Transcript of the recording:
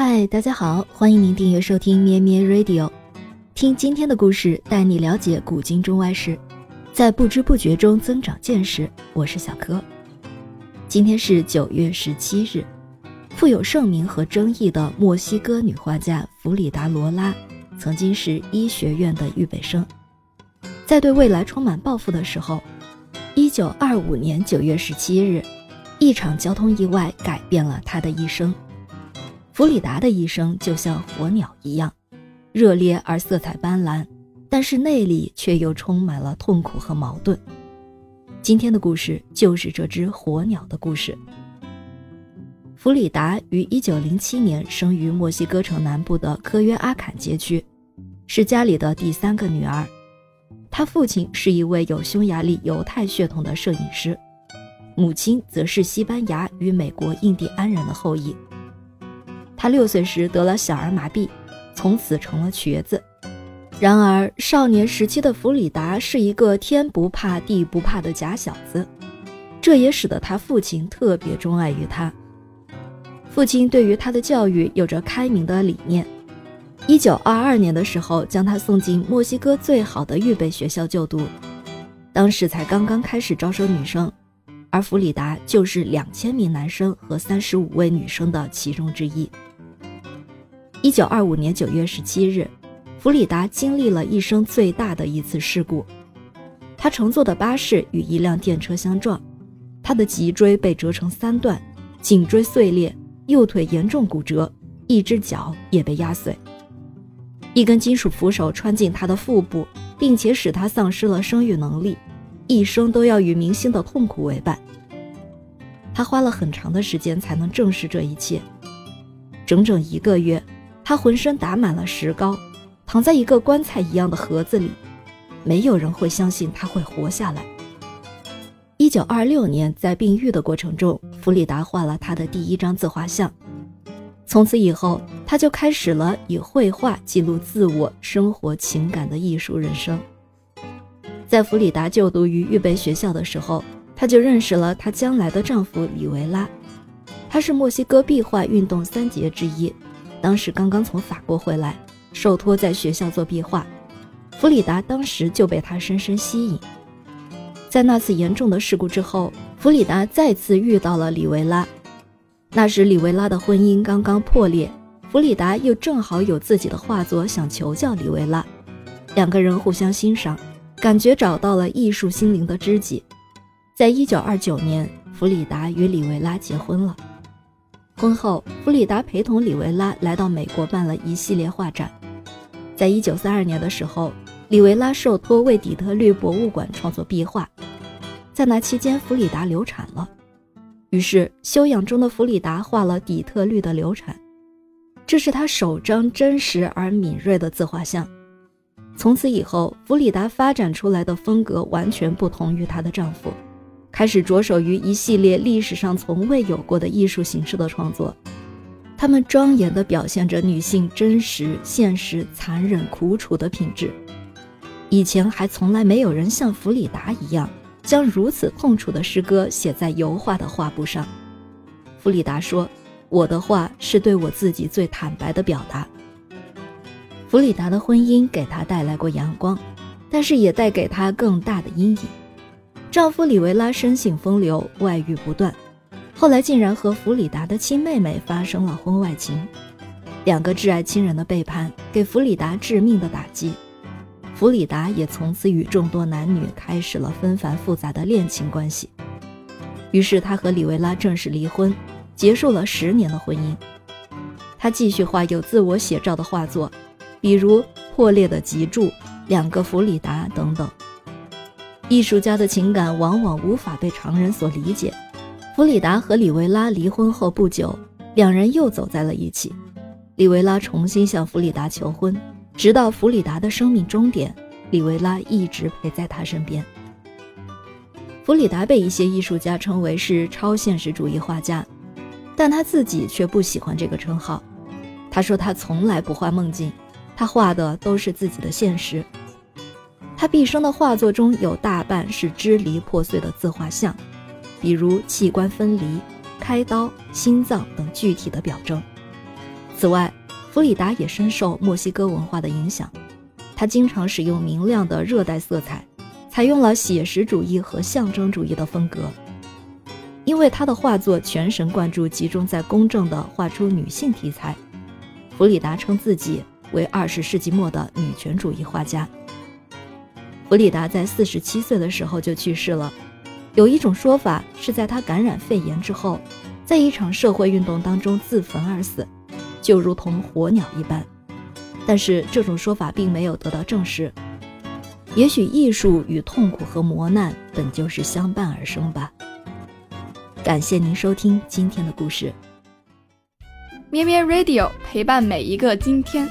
嗨，大家好，欢迎您订阅收听咩咩 Radio，听今天的故事，带你了解古今中外事，在不知不觉中增长见识。我是小柯。今天是九月十七日，富有盛名和争议的墨西哥女画家弗里达·罗拉，曾经是医学院的预备生，在对未来充满抱负的时候，一九二五年九月十七日。一场交通意外改变了她的一生。弗里达的一生就像火鸟一样，热烈而色彩斑斓，但是内里却又充满了痛苦和矛盾。今天的故事就是这只火鸟的故事。弗里达于1907年生于墨西哥城南部的科约阿坎街区，是家里的第三个女儿。她父亲是一位有匈牙利犹太血统的摄影师。母亲则是西班牙与美国印第安人的后裔。他六岁时得了小儿麻痹，从此成了瘸子。然而，少年时期的弗里达是一个天不怕地不怕的假小子，这也使得他父亲特别钟爱于他。父亲对于他的教育有着开明的理念。一九二二年的时候，将他送进墨西哥最好的预备学校就读，当时才刚刚开始招收女生。而弗里达就是两千名男生和三十五位女生的其中之一。一九二五年九月十七日，弗里达经历了一生最大的一次事故，他乘坐的巴士与一辆电车相撞，他的脊椎被折成三段，颈椎碎裂，右腿严重骨折，一只脚也被压碎，一根金属扶手穿进他的腹部，并且使他丧失了生育能力。一生都要与明星的痛苦为伴。他花了很长的时间才能正视这一切，整整一个月，他浑身打满了石膏，躺在一个棺材一样的盒子里，没有人会相信他会活下来。一九二六年，在病愈的过程中，弗里达画了他的第一张自画像，从此以后，他就开始了以绘画记录自我生活情感的艺术人生。在弗里达就读于预备学校的时候，她就认识了她将来的丈夫里维拉。他是墨西哥壁画运动三杰之一，当时刚刚从法国回来，受托在学校做壁画。弗里达当时就被他深深吸引。在那次严重的事故之后，弗里达再次遇到了里维拉。那时里维拉的婚姻刚刚破裂，弗里达又正好有自己的画作想求教里维拉，两个人互相欣赏。感觉找到了艺术心灵的知己，在一九二九年，弗里达与里维拉结婚了。婚后，弗里达陪同里维拉来到美国办了一系列画展。在一九三二年的时候，里维拉受托为底特律博物馆创作壁画，在那期间，弗里达流产了，于是休养中的弗里达画了底特律的流产，这是他首张真实而敏锐的自画像。从此以后，弗里达发展出来的风格完全不同于她的丈夫，开始着手于一系列历史上从未有过的艺术形式的创作。他们庄严地表现着女性真实、现实、残忍、苦楚的品质。以前还从来没有人像弗里达一样，将如此痛楚的诗歌写在油画的画布上。弗里达说：“我的画是对我自己最坦白的表达。”弗里达的婚姻给她带来过阳光，但是也带给她更大的阴影。丈夫里维拉生性风流，外遇不断，后来竟然和弗里达的亲妹妹发生了婚外情。两个挚爱亲人的背叛，给弗里达致命的打击。弗里达也从此与众多男女开始了纷繁复杂的恋情关系。于是她和里维拉正式离婚，结束了十年的婚姻。她继续画有自我写照的画作。比如破裂的脊柱、两个弗里达等等。艺术家的情感往往无法被常人所理解。弗里达和里维拉离婚后不久，两人又走在了一起。里维拉重新向弗里达求婚，直到弗里达的生命终点，里维拉一直陪在他身边。弗里达被一些艺术家称为是超现实主义画家，但他自己却不喜欢这个称号。他说他从来不画梦境。他画的都是自己的现实。他毕生的画作中有大半是支离破碎的自画像，比如器官分离、开刀、心脏等具体的表征。此外，弗里达也深受墨西哥文化的影响，他经常使用明亮的热带色彩，采用了写实主义和象征主义的风格。因为他的画作全神贯注，集中在公正地画出女性题材，弗里达称自己为二十世纪末的女权主义画家。弗里达在四十七岁的时候就去世了，有一种说法是在他感染肺炎之后，在一场社会运动当中自焚而死。就如同火鸟一般，但是这种说法并没有得到证实。也许艺术与痛苦和磨难本就是相伴而生吧。感谢您收听今天的故事，咩咩 Radio 陪伴每一个今天。